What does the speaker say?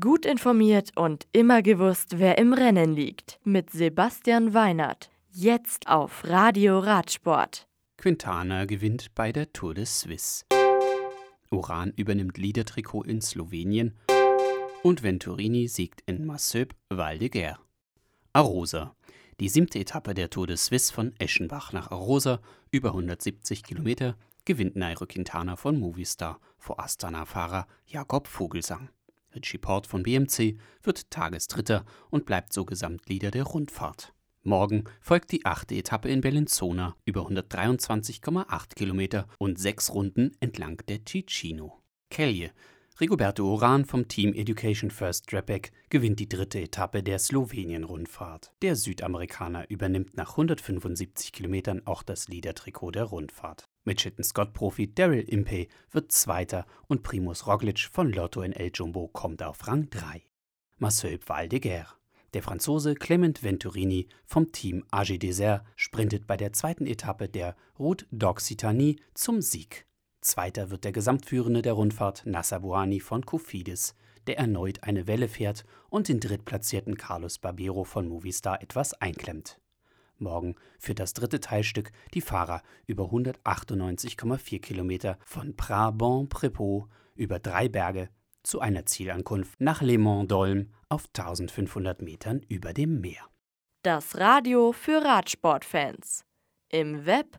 Gut informiert und immer gewusst, wer im Rennen liegt. Mit Sebastian Weinert. Jetzt auf Radio Radsport. Quintana gewinnt bei der Tour de Suisse. Uran übernimmt Liedertrikot in Slowenien. Und Venturini siegt in Massöb Val de Guerre. Arosa. Die siebte Etappe der Tour de Suisse von Eschenbach nach Arosa, über 170 Kilometer, gewinnt Nairo Quintana von Movistar vor Astana-Fahrer Jakob Vogelsang. Richie Port von BMC wird Tagesdritter und bleibt so Gesamtleader der Rundfahrt. Morgen folgt die achte Etappe in Bellinzona über 123,8 Kilometer und sechs Runden entlang der Ticino. Kelje Rigoberto Oran vom Team Education First Trapec gewinnt die dritte Etappe der Slowenien-Rundfahrt. Der Südamerikaner übernimmt nach 175 Kilometern auch das Leader-Trikot der Rundfahrt. Mitchelton Scott-Profi Daryl Impey wird Zweiter und Primus Roglic von Lotto in El Jumbo kommt auf Rang 3. Marcel Val de Guerre der Franzose Clement Venturini vom Team AG Desert sprintet bei der zweiten Etappe der Route d'Occitanie zum Sieg. Zweiter wird der Gesamtführende der Rundfahrt Nasser Bouani von Kofidis, der erneut eine Welle fährt und den drittplatzierten Carlos Barbero von Movistar etwas einklemmt. Morgen führt das dritte Teilstück die Fahrer über 198,4 Kilometer von Prat-Bon-Prépot über drei Berge zu einer Zielankunft nach Le Mans-Dolm auf 1500 Metern über dem Meer. Das Radio für Radsportfans. Im Web